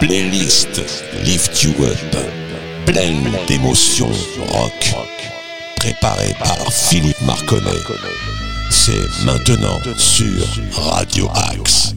playlist Lift You Up, pleine d'émotions rock, préparée par Philippe Marconnet. C'est maintenant sur Radio Axe.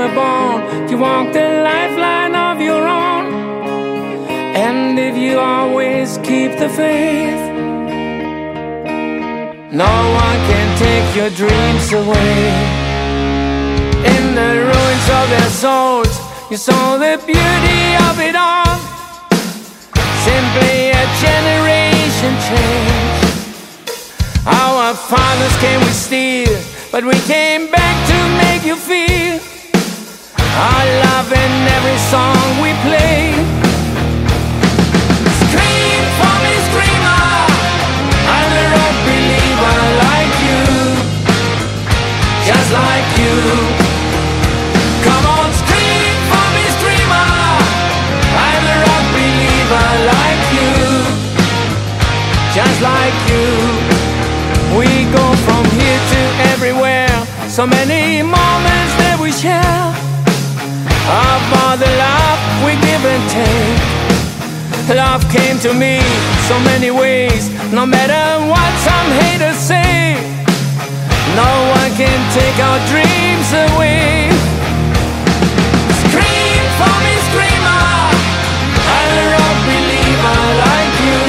Were born, you walk the lifeline of your own. And if you always keep the faith, no one can take your dreams away. In the ruins of their souls, you saw the beauty of it all. Simply a generation change. Our fathers came with steel, but we came back to make you feel our love in every song we play. Scream for me, screamer. I'm a believer like you, just like you. Come on, scream for me, screamer. I'm a rock believer like you, just like you. We go from here to everywhere. So many moments that we share. About the love we give and take. Love came to me so many ways. No matter what some haters say, no one can take our dreams away. Scream for me, screamer. Ah. I'm a rock believer like you,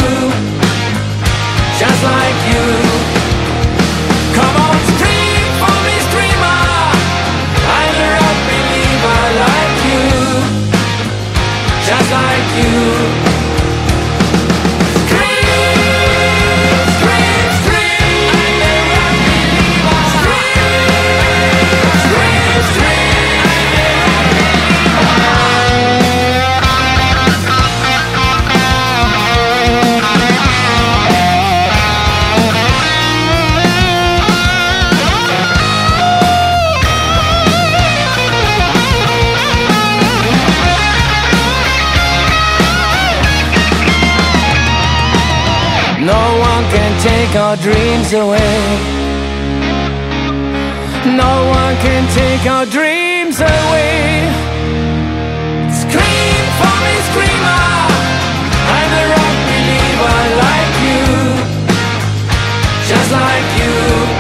just like you. You. Take our dreams away. No one can take our dreams away. Scream for me, screamer. I'm a rock believer like you, just like you.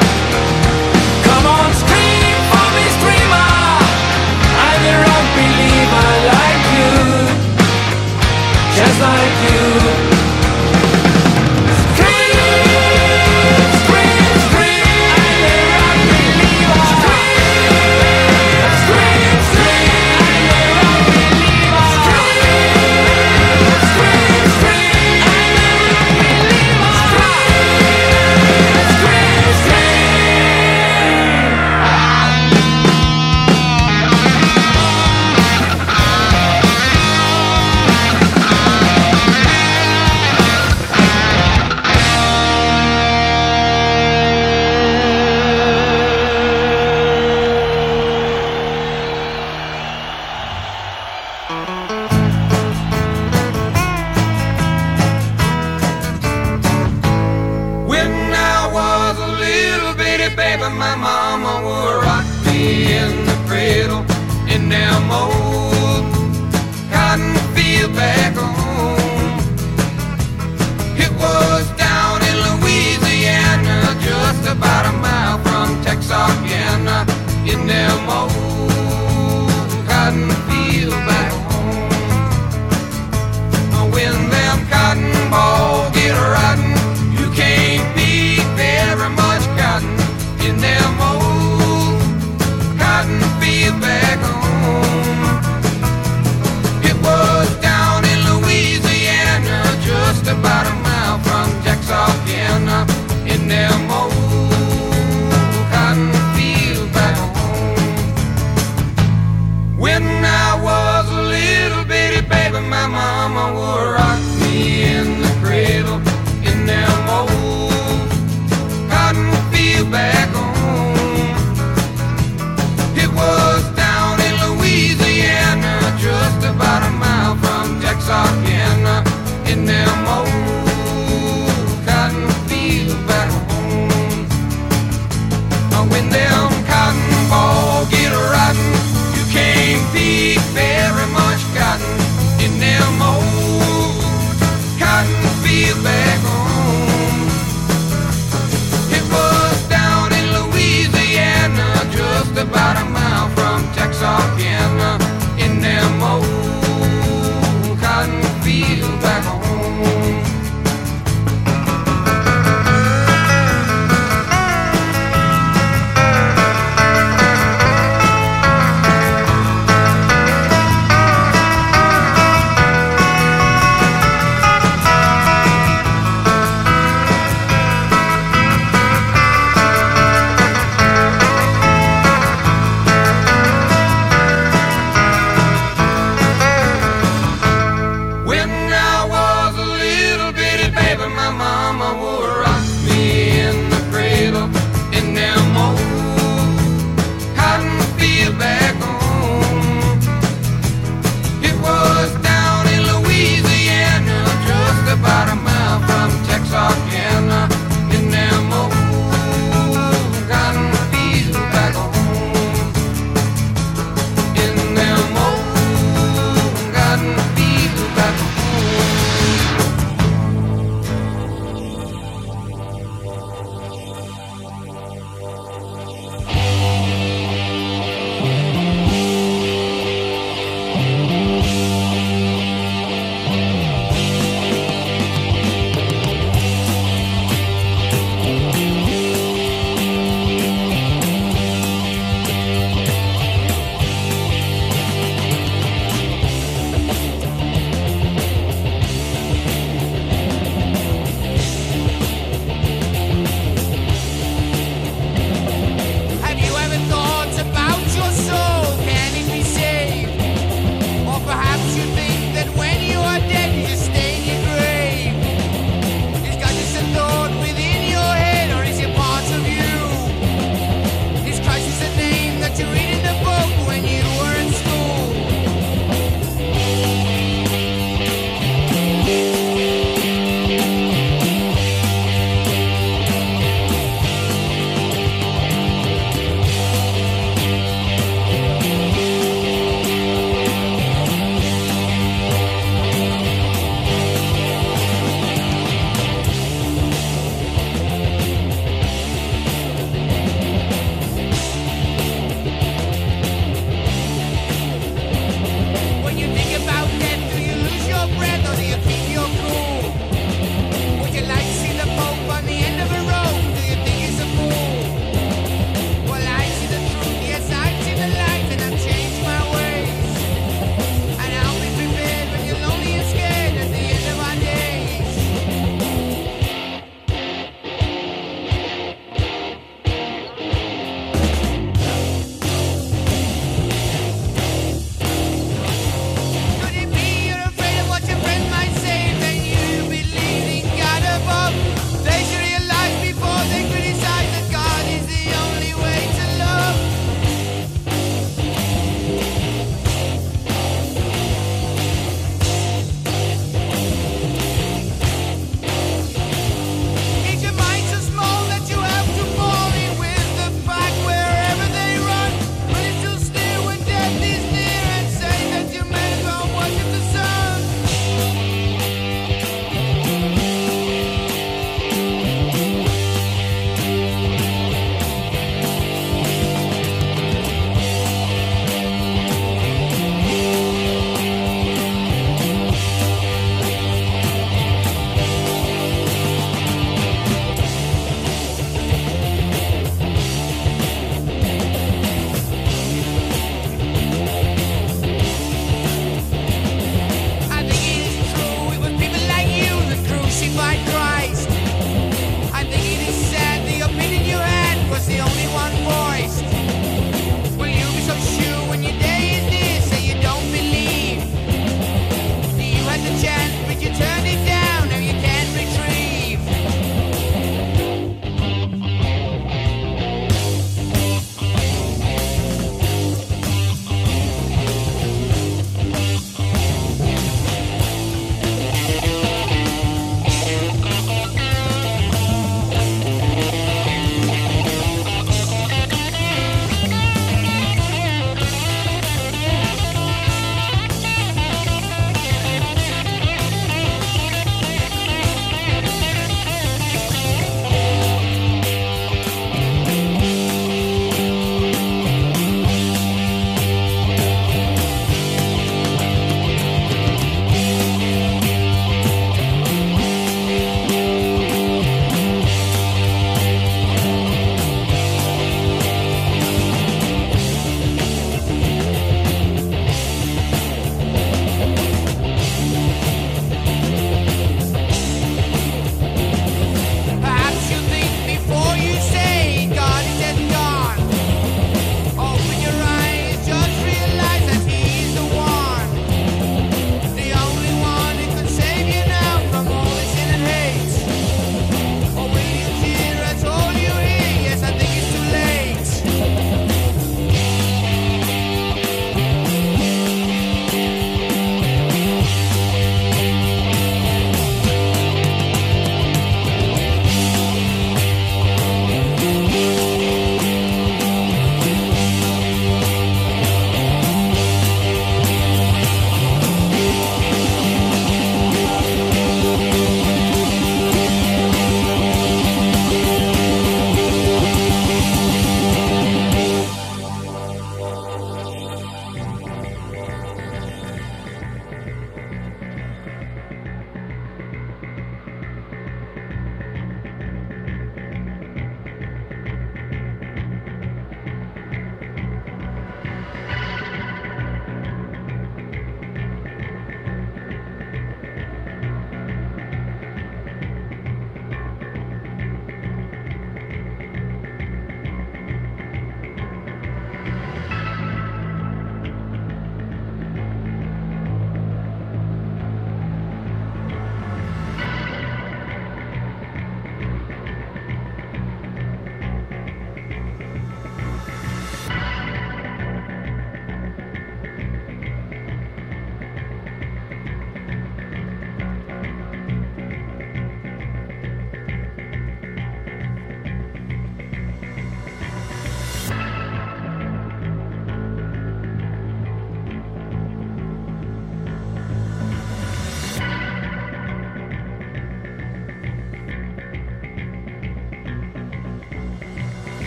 now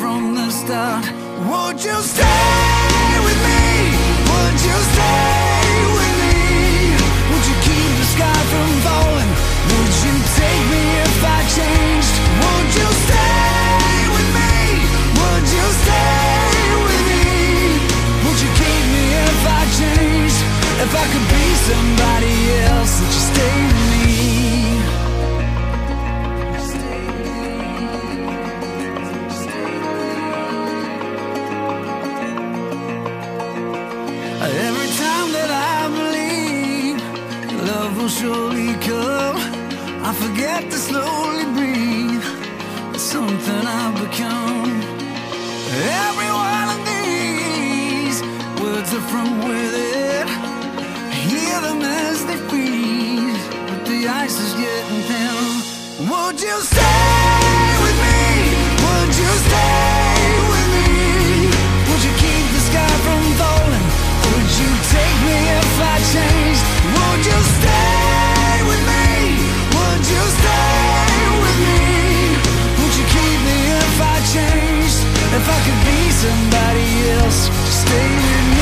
from the start. Would you stay with me? Would you stay with me? Would you keep the sky from falling? Would you take me if I changed? Would you stay with me? Would you stay with me? Would you keep me if I changed? If I could be somebody else, would you stay? surely come. I forget to slowly breathe. It's something I've become. Every one of these words are from within. Hear them as they freeze, but the ice is getting thin. Would you stay with me? Would you stay? Would you take me if I changed? Would you stay? If I could be somebody else, stay with me.